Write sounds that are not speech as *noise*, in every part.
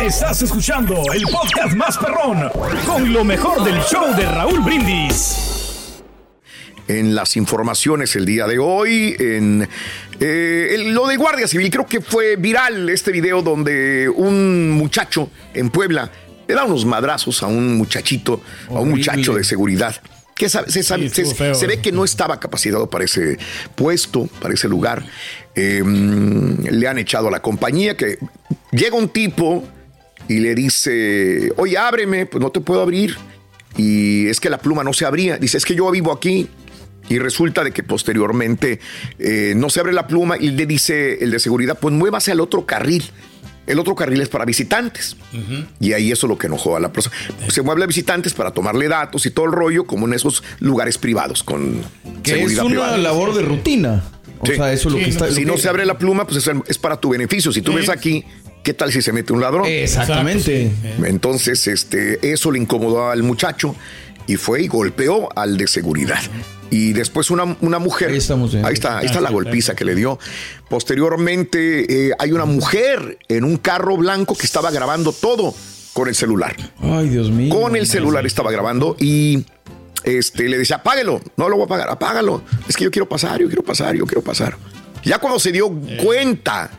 Estás escuchando el podcast más perrón con lo mejor del show de Raúl Brindis. en las informaciones el día de hoy. En eh, el- lo de Guardia Civil, creo que fue viral este video donde un muchacho en Puebla le da unos madrazos a un muchachito, a un muchacho de seguridad. Que se, sabe- Sí, estuvo se- feo, se ve que no estaba capacitado para ese puesto, para ese lugar. Eh, mm, le han echado a la compañía que llega un tipo y le dice, oye, ábreme, pues no te puedo abrir. Y es que la pluma no se abría. Dice, es que yo vivo aquí. Y resulta de que posteriormente eh, no se abre la pluma y le dice el de seguridad, pues muévase al otro carril. El otro carril es para visitantes. Y ahí eso es lo que enojó a la persona. Se mueve a visitantes para tomarle datos y todo el rollo, como en esos lugares privados con Que es seguridad una privada. labor de rutina. O Sí. sea, eso es lo que está. Si lo no que- se abre la pluma, pues es, es para tu beneficio. Si tú ves aquí, ¿qué tal si se mete un ladrón? Exactamente. Entonces, este, eso le incomodó al muchacho y fue y golpeó al de seguridad. Y después una, una mujer. Ahí, está, ahí está la golpiza que le dio. Posteriormente, eh, hay una mujer en un carro blanco que estaba grabando todo con el celular. Ay, Dios mío. Con el celular estaba grabando y este, le decía, apáguelo, no lo voy a apagar, apágalo. Es que yo quiero pasar, yo quiero pasar, yo quiero pasar. Ya cuando se dio cuenta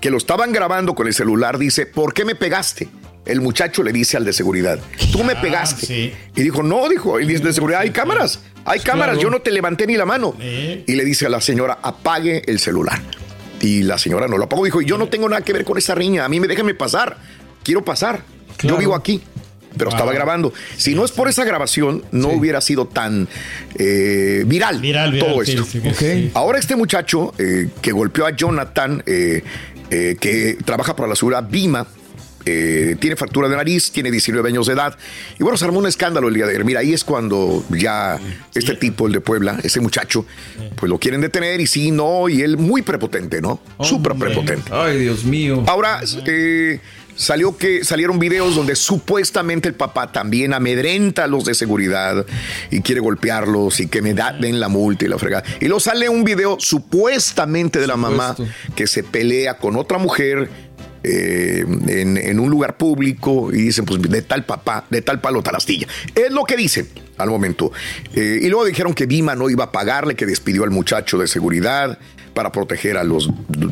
que lo estaban grabando con el celular, dice, ¿por qué me pegaste? El muchacho le dice al de seguridad, tú me pegaste. Y dijo, no, dijo, el de seguridad, hay cámaras, hay cámaras, claro. yo no te levanté ni la mano. Y le dice a la señora, apague el celular. Y la señora no lo apagó, dijo, yo no tengo nada que ver con esa riña, a mí me déjame pasar, quiero pasar, yo vivo aquí. Pero estaba grabando. Si no es por esa grabación, no hubiera sido tan eh, viral, viral, todo esto. sí. Ahora este muchacho eh, que golpeó a Jonathan, eh, que trabaja para la seguridad Bima, eh, tiene fractura de nariz, tiene 19 años de edad. Y bueno, se armó un escándalo el día de ayer. Mira, ahí es cuando ya este tipo, el de Puebla, ese muchacho, pues lo quieren detener y sí, no, y él muy prepotente, ¿no? Súper prepotente. Ay, Dios mío. Ahora, eh, salió que salieron videos donde supuestamente el papá también amedrenta a los de seguridad y quiere golpearlos y que me da- den la multa y la fregada. Y luego sale un video supuestamente de la mamá que se pelea con otra mujer. Eh, en, un lugar público y dicen pues de tal papá, de tal palo tal astilla. Es lo que dicen al momento. Eh, y luego dijeron que Dima no iba a pagarle, que despidió al muchacho de seguridad para proteger a los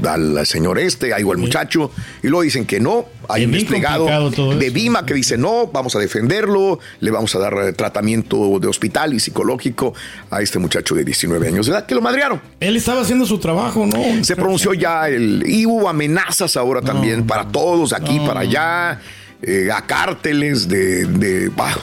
al señor este, ahí o al muchacho. Y luego dicen que no, hay un desplegado de. Bima que dice no, vamos a defenderlo, le vamos a dar eh, tratamiento de hospital y psicológico a este muchacho de 19 años de edad que lo madrearon. Él estaba haciendo su trabajo, ¿no? Se pronunció ya el. Y hubo amenazas ahora también para todos, aquí, para allá. eh, a cárteles de. de- bah,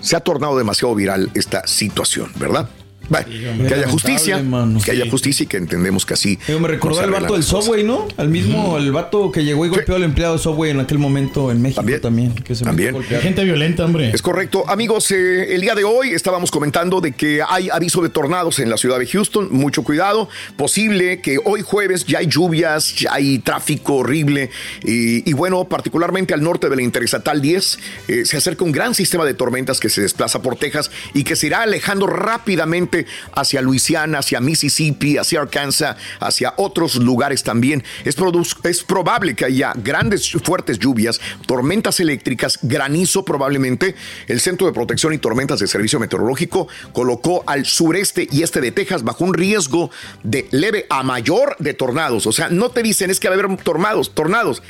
se ha tornado demasiado viral esta situación, ¿verdad? Bueno, que haya justicia, que haya justicia y que entendemos que así. Pero me recordó al vato del. Subway, ¿no? Al mismo, el vato que llegó y golpeó al empleado de Subway en aquel momento en México también. que se También. Gente violenta, hombre. Es correcto. Amigos, eh, el día de hoy estábamos comentando de que hay aviso de tornados en la ciudad de Houston. Mucho cuidado. Posible que hoy jueves ya hay lluvias, ya hay tráfico horrible. Y, y bueno, particularmente al norte de la Interestatal 10, eh, se acerca un gran sistema de tormentas que se desplaza por Texas y que se irá alejando rápidamente hacia Luisiana, hacia Mississippi, hacia Arkansas, hacia otros lugares también. Es, es probable que haya grandes, fuertes lluvias, tormentas eléctricas, granizo probablemente. El Centro de Protección y Tormentas de Servicio Meteorológico colocó al sureste y este de Texas bajo un riesgo de leve a mayor de tornados. O sea, no te dicen es que va a haber tornados, tornados.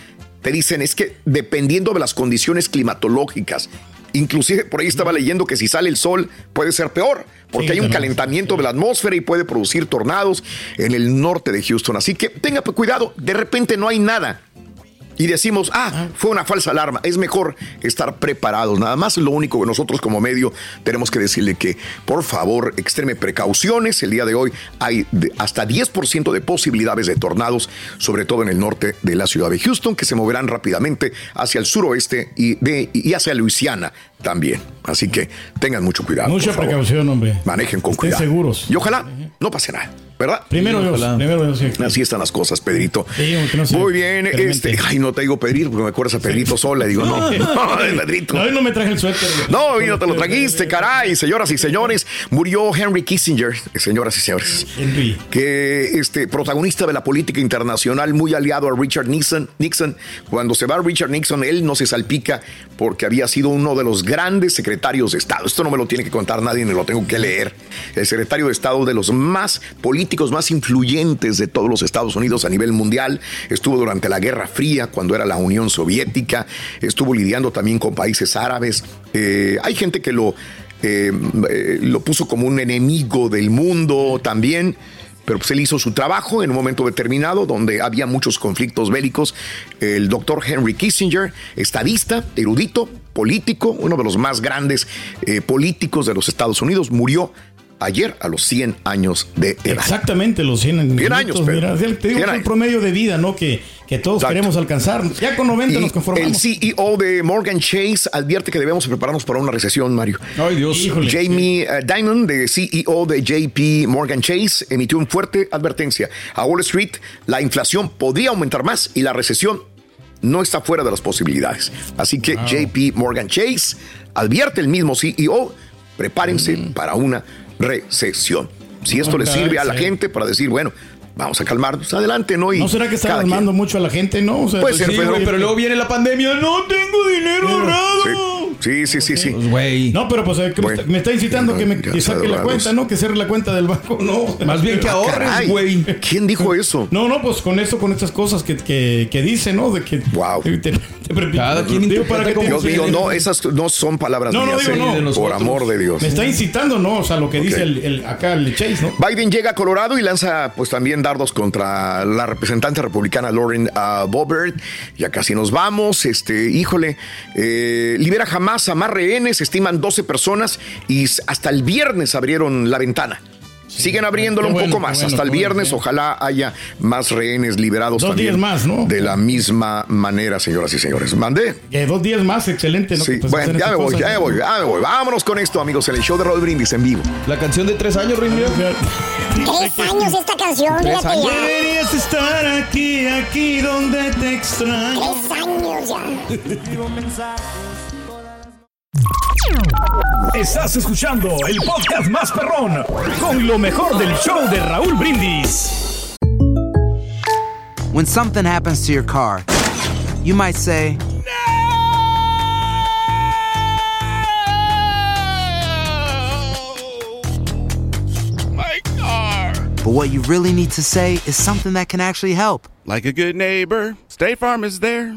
te dicen es que dependiendo de las condiciones climatológicas, inclusive por ahí estaba leyendo que si sale el sol puede ser peor, porque Sí, hay un calentamiento de la atmósfera y puede producir tornados en el norte de Houston. Así que tenga cuidado, de repente no hay nada. Y decimos, ah, fue una falsa alarma. Es mejor estar preparados. Nada más lo único que nosotros como medio tenemos que decirle que, por favor, extreme precauciones. El día de hoy hay hasta 10% de posibilidades de tornados, sobre todo en el norte de la ciudad de Houston, que se moverán rápidamente hacia el suroeste y, de, y hacia Luisiana también. Así que tengan mucho cuidado. Mucha precaución, hombre. Manejen con Estén cuidado. seguros. Y ojalá no pase nada, ¿verdad? Primero Dios, primero Dios. sí. Así están las cosas, Pedrito. Sí, no se Muy bien, este, ay, no te digo Pedrito porque me acuerdas a Pedrito sola, digo, no, *laughs* *laughs* no, Pedrito. No, hoy no me traje el suéter. No, y no te lo trajiste, caray, señoras y señores. Murió Henry Kissinger, señoras y señores. Henry. Que este protagonista de la política internacional, muy aliado a Richard Nixon. Nixon, cuando se va Richard Nixon, él no se salpica porque había sido uno de los grandes secretarios de Estado. Esto no me lo tiene que contar nadie, ni lo tengo que leer. El secretario de Estado de los más políticos más influyentes de todos los Estados Unidos a nivel mundial. Estuvo durante la Guerra Fría, cuando era la Unión Soviética. Estuvo lidiando también con países árabes. Eh, hay gente que lo, eh, eh, lo puso como un enemigo del mundo también. Pero pues él hizo su trabajo en un momento determinado donde había muchos conflictos bélicos. El doctor Henry Kissinger, estadista, erudito, político, uno de los más grandes políticos de los Estados Unidos, murió ayer a los 100 años de edad. Exactamente, los 100 100 años, mira, te digo 100 que el años. promedio de vida, ¿no? Que, que todos Exacto. queremos alcanzar. Ya con 90 Y nos el conformamos. CEO de Morgan Chase advierte que debemos prepararnos para una recesión, Mario. Ay, Dios. Híjole. Jamie eh, Dimon, de CEO de JP Morgan Chase, emitió una fuerte advertencia a Wall Street. La inflación podría aumentar más y la recesión no está fuera de las posibilidades. Así que JP Morgan Chase advierte el mismo CEO, prepárense Mm. para una recesión. Si esto le sirve a la sí. gente para decir, bueno, vamos a calmarnos, adelante, ¿no? Y ¿No será que está alarmando mucho a la gente, no? O sea, Puede ser, Sí, Pedro, güey, pero luego viene la pandemia. No tengo dinero ahorrado. Sí, sí, sí, sí. Pues, güey. No, pero pues eh, que me Bueno. está- me está incitando que, me, que saque la cuenta, ¿no? Que cierre la cuenta del banco, no. Más bien que ahorres, Caray, güey. ¿Quién dijo eso? No, no, pues con esto, con estas cosas que, que, que dice, ¿no? De que. Wow. te- te- Cada quien digo, para que Dios mío, no, esas no son palabras No, no, mías, digo, eh, no. de por nosotros. amor de Dios. Me está incitando, ¿no? O sea, lo que dice el- acá el Chase, ¿no? Biden llega a Colorado y lanza pues también dardos contra la representante republicana Lauren uh, Boebert. Ya casi nos vamos. Este, híjole, eh, libera jamás a más rehenes, estiman 12 personas y hasta el viernes abrieron la ventana. Siguen abriéndolo un bueno, poco más. bueno, hasta el bueno, viernes, ojalá haya más rehenes liberados Dos también. días más, ¿no? De la misma manera, señoras y señores. Mandé. Que dos días más, excelente, ¿no? Sí, pues, bueno, ya me voy, ya me voy, ya me voy. Vámonos con esto, amigos, en el show de Raúl Brindis en vivo. La canción de tres años, mío. Tres años esta canción, Tres fíjate años. ya. Deberías estar aquí, aquí donde te extraño. Tres años ya. *laughs* Estás escuchando el podcast más perrón con lo mejor del show de Raúl Brindis. When something happens to your car, you might say, My car. but what you really need to say is something that can actually help. Like a good neighbor, State Farm is there.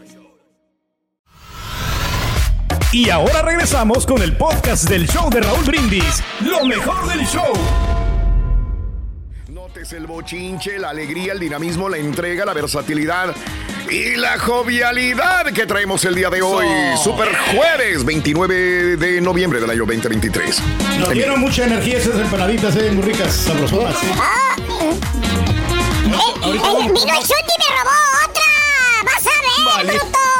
Y ahora regresamos con el podcast del show de Raúl Brindis, lo mejor del show. Es el bochinche, la alegría, el dinamismo, la entrega, la versatilidad y la jovialidad que traemos el día de hoy. Super jueves 29 de noviembre del año 2023. Nos dieron mucha energía esas empanaditas, eh, muy ricas, sabrosonas. ¿eh? Ah, eh, eh, vino el Chuti me robó otra. Vas a ver, Vale.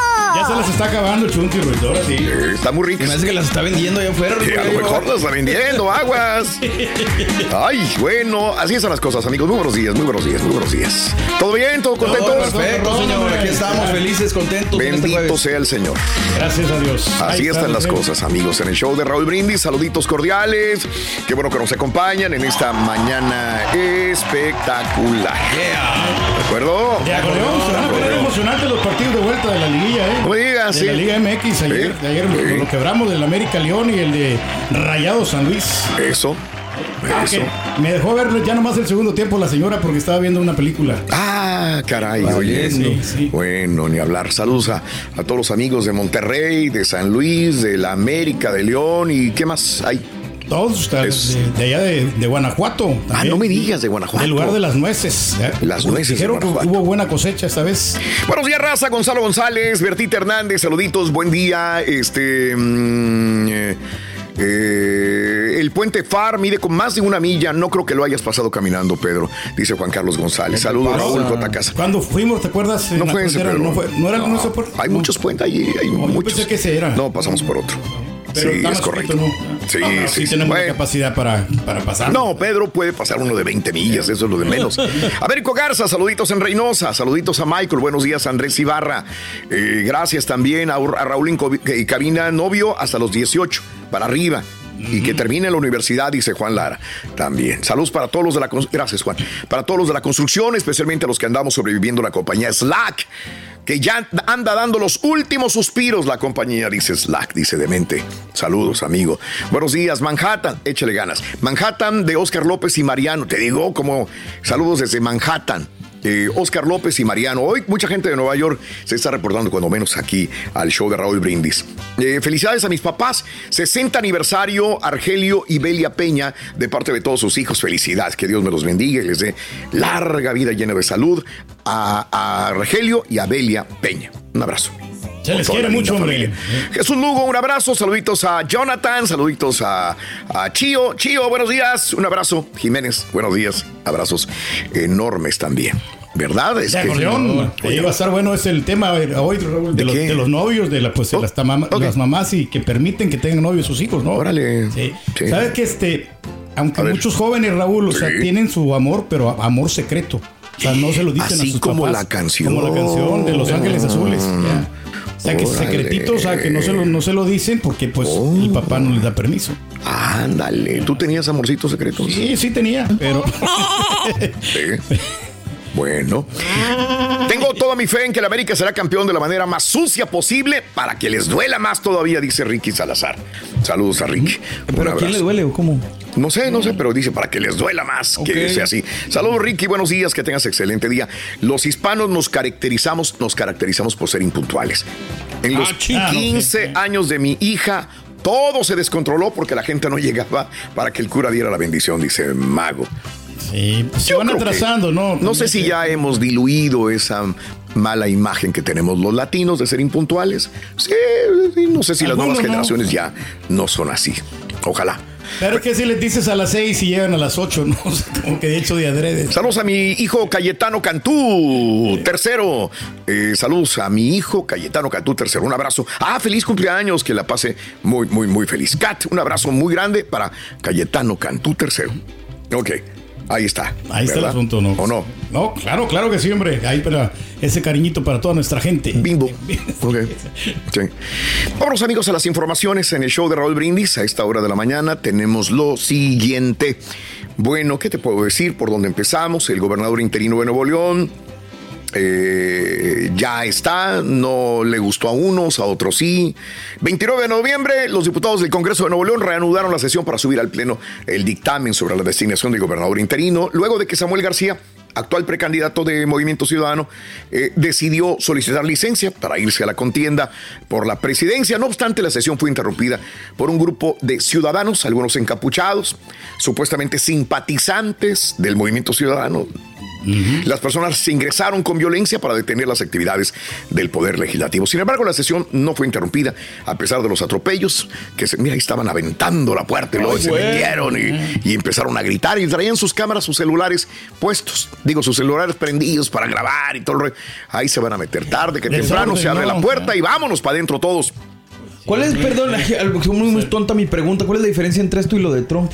Ya se las está acabando Ruiz, ahora sí. está muy rico. Me parece que las está vendiendo allá afuera. Sí, a lo mejor las está vendiendo, aguas. *laughs* Ay, bueno, así son las cosas, amigos. Muy buenos días, muy buenos días, muy buenos días. ¿Todo bien? ¿Todo contento? Todo perfecto, señor. Aquí estamos felices, contentos. en este Bendito sea el Señor. Gracias a Dios. Así están está, las cosas, amigos, en el show de Raúl Brindis. Saluditos cordiales. Qué bueno que nos acompañan en esta mañana espectacular. ¿De acuerdo? De acordeón, se van a poner emocionantes los partidos de vuelta de la liguilla, ¿eh? No me digas, de sí. la Liga MX. Ayer, Sí, ayer sí. lo quebramos del América León y el de Rayado San Luis. Eso. Ah, Eso. me dejó ver ya nomás el segundo tiempo la señora porque estaba viendo una película. Ah, caray, oye. sí, sí. Bueno, ni hablar. Saludos a, a todos los amigos de Monterrey, de San Luis, de la América, de León y qué más hay. Todos hasta Es- de, de allá de, de Guanajuato. Ah, no me digas de Guanajuato. Del lugar de las nueces. ¿eh? Las nueces Dijeron que hubo buena cosecha esta vez. Buenos días, raza. Gonzalo González, Bertita Hernández, saluditos, buen día. Este. mm, eh, eh, el puente FAR mide con más de una milla. No creo que lo hayas pasado caminando, Pedro, dice Juan Carlos González. Saludos, Raúl J. Casa. Cuando fuimos, ¿te acuerdas? No fue ese? Pedro. no, fue, no era el puerto? Hay No. muchos puentes allí, hay muchos. pensé que ese era. No, pasamos por otro. Pero sí, es correcto. ¿no? Sí, sí, sí. tenemos Bueno. la capacidad para, para pasar. No, Pedro puede pasar uno de 20 millas, eso es lo de menos. *laughs* Américo Garza, saluditos en Reynosa, saluditos a Michael, buenos días Andrés Ibarra. Eh, gracias también a, a Raúl eh, cabina novio hasta los 18, para arriba. Y que termine la universidad, dice Juan Lara. También. Saludos para todos los de la Gracias, Juan. Para todos los de la construcción, especialmente a los que andamos sobreviviendo en la compañía Slack, que ya anda dando los últimos suspiros la compañía, dice Slack, dice Demente. Saludos, amigo. Buenos días, Manhattan. Échale ganas. Manhattan de Oscar López y Mariano. Te digo como saludos desde Manhattan. Eh, Oscar López y Mariano. Hoy mucha gente de Nueva York se está reportando cuando menos aquí al show de Raúl Brindis. Eh, felicidades a mis papás. 60 aniversario Argelio y Belia Peña de parte de todos sus hijos. Felicidades. Que Dios me los bendiga y les dé larga vida llena de salud a, a Argelio y a Belia Peña. Un abrazo. Se les quiere mucho, familia. Jesús Lugo, un abrazo. Saluditos a Jonathan, saluditos a, a Chío. Chío, buenos días. Un abrazo. Jiménez, buenos días. Abrazos enormes también. ¿Verdad? Es De que- acordeón. Oye, va a estar bueno es el tema hoy, Raúl, de, ¿De los, de los novios, de, la, pues, de Oh, las, mamás y que permiten que tengan novios sus hijos, ¿no? Órale. Sí. Sí. ¿Sabes que este, aunque muchos jóvenes, Raúl, o sea, tienen su amor, pero amor secreto. O sea, no se lo dicen Así a sus como papás. la canción. Como la canción de Los Ángeles Azules. ya. O sea, que Órale. secretito, o sea, que no se lo, no se lo dicen porque pues Oh. el papá no les da permiso. Ándale. ¿Tú tenías amorcitos secretos? Sí, sí tenía, pero *laughs* Sí. Bueno. Tengo toda mi fe en que el América será campeón de la manera más sucia posible para que les duela más todavía, dice Ricky Salazar. Saludos a Ricky. ¿Pero a quién le duele o cómo? No sé, no sé, pero dice para que les duela más que sea así. Saludos, Ricky, buenos días, que tengas excelente día. Los hispanos nos caracterizamos, nos caracterizamos por ser impuntuales. En los Ah, chingado. 15 años de mi hija, todo se descontroló porque la gente no llegaba para que el cura diera la bendición, dice Mago. Sí, pues, se van atrasando, ¿no? No sé si ya hemos diluido esa mala imagen que tenemos los latinos de ser impuntuales. Sí, sí, no sé si las nuevas no. generaciones ya no son así. Ojalá. Pero es que si les dices a las seis y llegan a las ocho, *laughs* ¿no? O sea, como que de hecho de adrede. Saludos a mi hijo Cayetano Cantú, tercero. Eh, saludos a mi hijo Cayetano Cantú, tercero. Un abrazo. Ah, feliz cumpleaños, que la pase muy, muy, muy feliz. Cat, un abrazo muy grande para Cayetano Cantú, tercero. Ok, ahí está. Ahí está el asunto, ¿no? ¿O no? No, claro, claro que sí, hombre. Ahí para ese cariñito para toda nuestra gente. Bimbo. *laughs* Ok. Sí. Vámonos amigos a las informaciones en el show de Raúl Brindis. A esta hora de la mañana tenemos lo siguiente. Bueno, ¿qué te puedo decir? ¿Por dónde empezamos? El gobernador interino de Nuevo León eh, ya está, no le gustó a unos, a otros sí. 29 de noviembre, los diputados del Congreso de Nuevo León reanudaron la sesión para subir al Pleno el dictamen sobre la designación del gobernador interino, luego de que Samuel García actual precandidato de Movimiento Ciudadano, eh, decidió solicitar licencia para irse a la contienda por la presidencia. No obstante, la sesión fue interrumpida por un grupo de ciudadanos, algunos encapuchados, supuestamente simpatizantes del Movimiento Ciudadano, las personas se ingresaron con violencia para detener las actividades del Poder Legislativo. Sin embargo, la sesión no fue interrumpida a pesar de los atropellos que se, mira, ahí estaban aventando la puerta y luego se metieron y, y empezaron a gritar y traían sus cámaras, sus celulares puestos. Digo, sus celulares prendidos para grabar y todo el rollo. Ahí se van a meter tarde, que temprano se abre ¿no? la puerta y vámonos para adentro todos. ¿Cuál es, perdón, muy, muy tonta mi pregunta, cuál es la diferencia entre esto y lo de Trump?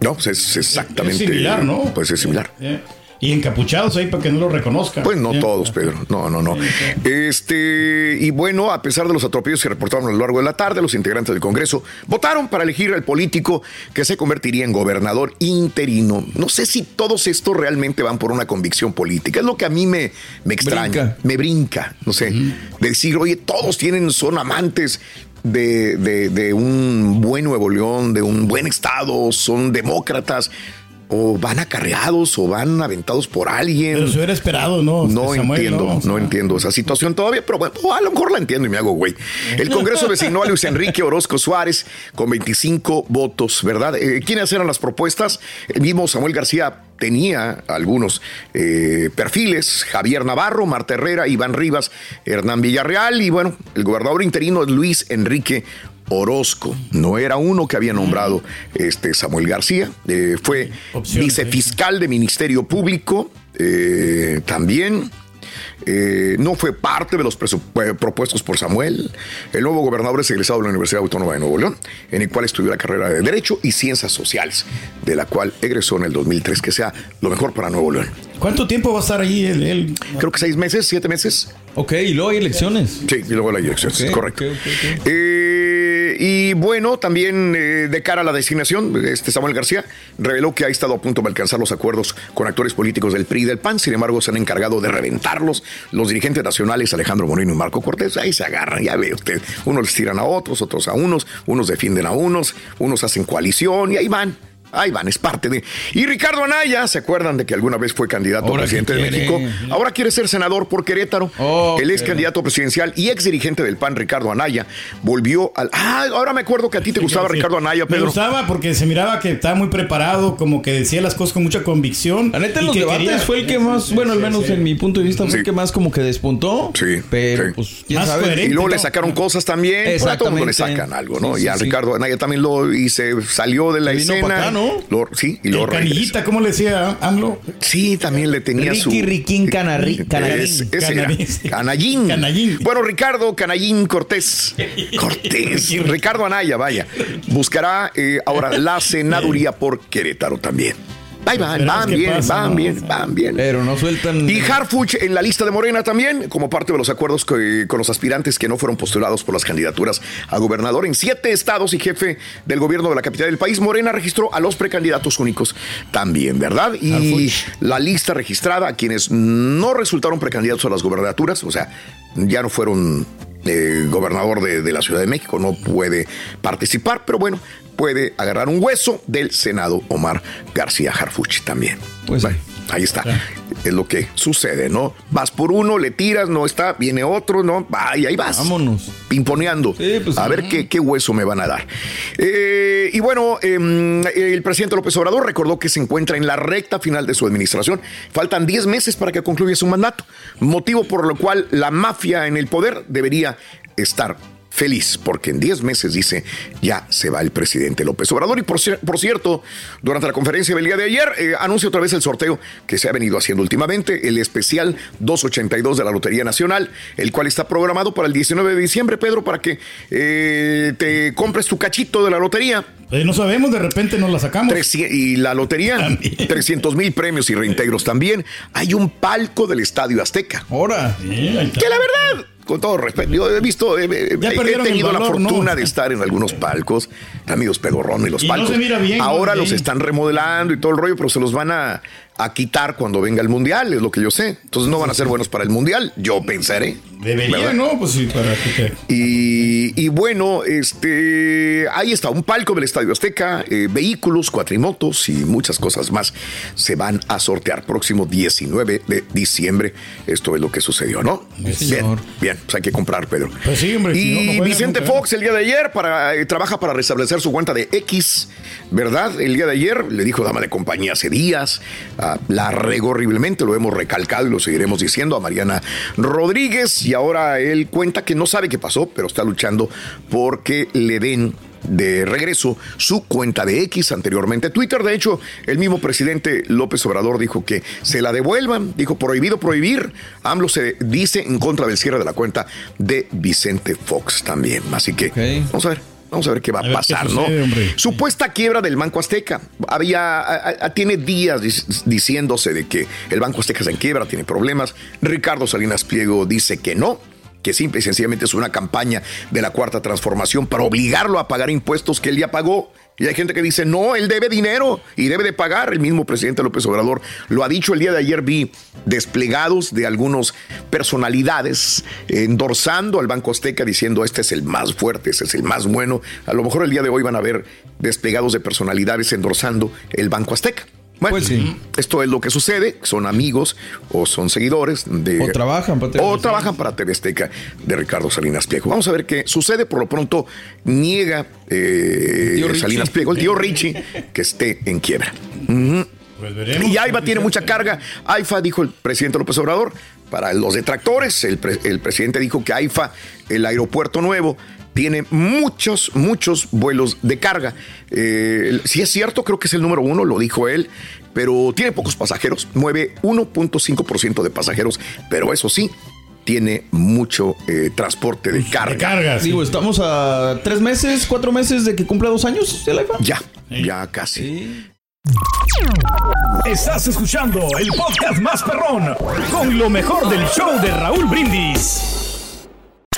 No, pues es exactamente. Es similar, ¿no? Pues es similar. Eh, Y encapuchados ahí para que no lo reconozcan. Pues no Eh. todos, Pedro. No, no, no. Este, y bueno, a pesar de los atropellos que reportaron a lo largo de la tarde, los integrantes del Congreso votaron para elegir al político que se convertiría en gobernador interino. No sé si todos estos realmente van por una convicción política. Es lo que a mí me, me extraña. Brinca. Me brinca. No sé. Decir, oye, todos tienen, son amantes. De, de- de un buen Nuevo León, de un buen estado, son demócratas, o van acarreados, o van aventados por alguien. Pero se hubiera esperado, ¿no? No Samuel, entiendo, ¿no? no, entiendo esa situación todavía, pero bueno, a lo mejor la entiendo y me hago güey. El Congreso designó a Luis Enrique Orozco Suárez con 25 votos, ¿verdad? Eh, ¿Quiénes eran las propuestas? El mismo Samuel García tenía algunos eh, perfiles, Javier Navarro, Marta Herrera, Iván Rivas, Hernán Villarreal y bueno, el gobernador interino es Luis Enrique Orozco. No era uno que había nombrado este Samuel García, eh, fue vicefiscal de Ministerio Público eh, también. Eh, no fue parte de los propuestos por Samuel. El nuevo gobernador es egresado de la Universidad Autónoma de Nuevo León, en el cual estudió la carrera de Derecho y Ciencias Sociales, de la cual egresó en el 2003, que sea lo mejor para Nuevo León. ¿Cuánto tiempo va a estar ahí él? Creo que seis meses, siete meses. Ok, y luego hay elecciones. Sí, y luego la elección, Ok, correcto. Eh, y bueno, también eh, de cara a la designación, este Samuel García reveló que ha estado a punto de alcanzar los acuerdos con actores políticos del PRI y del PAN, sin embargo se han encargado de reventarlos. Los dirigentes nacionales Alejandro Moreno y Marco Cortés, ahí se agarran, ya ve usted, unos les tiran a otros, otros a unos, unos defienden a unos, unos hacen coalición y ahí van. Ahí van, es parte de. Y Ricardo Anaya, ¿se acuerdan de que alguna vez fue candidato a presidente de. México? Ahora quiere ser senador por Querétaro. Oh, Él es pero- candidato presidencial y ex dirigente del PAN, Ricardo Anaya, volvió al. Ah, ahora me acuerdo que a ti te gustaba Sí, Ricardo Anaya, Me Pedro. gustaba porque se miraba que estaba muy preparado, como que decía las cosas con mucha convicción. La neta, en los que debates quería- fue el que más, bueno, al menos sí. en mi punto de vista, fue Sí. el que más como que despuntó. Sí, Pero, sí. pues, quién Más sabe. coherente. Y luego le sacaron cosas también. Pues a todo el mundo le Exactamente. sacan algo, ¿no? Sí, y a. Ricardo Anaya también lo. Y se salió de la Se vino escena. ¿No? Lo- sí, y lo canillita, ¿cómo le decía AMLO? Sí, también le tenía su. Ricky Riquín Canarri- Canallín. Es-. Canallín. Canallín. Bueno, Ricardo Canallín Cortés. Cortés. *laughs* Ricardo Anaya, vaya. Buscará eh, ahora la *laughs* senaduría por Querétaro también. Ahí van, van bien, pasa, van ¿no? bien, van bien. Pero no sueltan. Y Harfuch en la lista de Morena también, como parte de los acuerdos que- con los aspirantes que no fueron postulados por las candidaturas a gobernador en siete estados y jefe del gobierno de la capital del país, Morena registró a los precandidatos únicos también, ¿verdad? Y la lista registrada a quienes no resultaron precandidatos a las gobernaturas, o sea, ya no fueron eh, gobernador de, de la Ciudad de México, no puede participar, pero bueno, puede agarrar un hueso del Senado Omar García Harfuch también. Pues ahí está. Es lo que sucede, ¿no? Vas por uno, le tiras, no está, viene otro, ¿no? Va, y ahí vas. Vámonos. Pimponeando. Sí, pues, a sí. ver qué, qué hueso me van a dar. Eh, y bueno, em, el presidente López Obrador recordó que se encuentra en la recta final de su administración. Faltan 10 meses para que concluya su mandato, motivo por lo cual la mafia en el poder debería estar feliz, porque en 10 meses, dice, ya se va el presidente López Obrador. Y por, cier- por cierto, durante la conferencia del día de ayer, eh, anuncia otra vez el sorteo que se ha venido haciendo últimamente, el especial 282 de la Lotería Nacional, el cual está programado para el 19 de diciembre, Pedro, para que eh, te compres tu cachito de la lotería. Pues no sabemos, de repente nos la sacamos. Y la lotería, También. 300 mil premios y reintegros también. Hay un palco del Estadio Azteca. Ahora. Sí, está. Que la verdad, con todo respeto, yo he visto, he perdieron tenido la fortuna ¿no? de estar en algunos palcos, amigos pedorrón y los Y no palcos. se mira bien, Ahora los están remodelando y todo el rollo, pero se los van a, a quitar cuando venga el mundial, es lo que yo sé. Entonces no van a ser buenos para el mundial, yo pensaré. Debería, ¿verdad? ¿no? Pues sí, para que te- Y, y bueno, este, ahí está un palco del Estadio Azteca, eh, vehículos, cuatrimotos y muchas cosas más se van a sortear próximo 19 de diciembre. Esto es lo que sucedió, ¿no? bien, bien, pues hay que comprar, Pedro. Pues sí, hombre. si no, no Y Vicente nunca. Fox el día de ayer para, eh, trabaja para restablecer su cuenta de X, ¿verdad? El día de ayer le dijo dama de compañía hace días, ah, la regó horriblemente, lo hemos recalcado y lo seguiremos diciendo a Mariana Rodríguez y ahora él cuenta que no sabe qué pasó, pero está luchando porque le den de regreso su cuenta de X anteriormente Twitter. De hecho, el mismo presidente López Obrador dijo que se la devuelvan. Dijo prohibido prohibir. AMLO se dice en contra del cierre de la cuenta de Vicente Fox también. Así que vamos a ver. Vamos a ver qué va a, pasar, ¿no? Supuesta quiebra del Banco Azteca. Había, a- a- tiene días dic- diciéndose de que el Banco Azteca está en quiebra, tiene problemas. Ricardo Salinas Pliego dice que no, que simple y sencillamente es una campaña de la cuarta transformación para obligarlo a pagar impuestos que él ya pagó. Y hay gente que dice, no, él debe dinero y debe de pagar. El mismo presidente López Obrador lo ha dicho. El día de ayer vi desplegados de algunas personalidades endorsando al Banco Azteca diciendo, este es el más fuerte, este es el más bueno. A lo mejor el día de hoy van a ver desplegados de personalidades endorsando el Banco Azteca. Bueno, Pues sí. esto es lo que sucede, son amigos o son seguidores de... O trabajan para TV O trabajan para TV Azteca de Ricardo Salinas Pliego. Vamos a ver qué sucede. Por lo pronto, niega eh. Salinas Pliego, el tío Richie, que esté en quiebra. Pues veremos. Y AIFA tiene mucha carga. AIFA, dijo el presidente López Obrador, para los detractores, el, pre- el presidente dijo que AIFA, el aeropuerto nuevo, tiene muchos, muchos vuelos de carga. Eh, si es cierto, creo que es el número uno, lo dijo él, pero tiene pocos pasajeros, mueve 1.5% de pasajeros, pero eso sí, tiene mucho eh, transporte de carga. De cargas. Digo, estamos a tres meses, cuatro meses de que cumpla dos años el iPhone. Ya, ya casi. Estás escuchando el podcast más perrón con lo mejor del show de Raúl Brindis.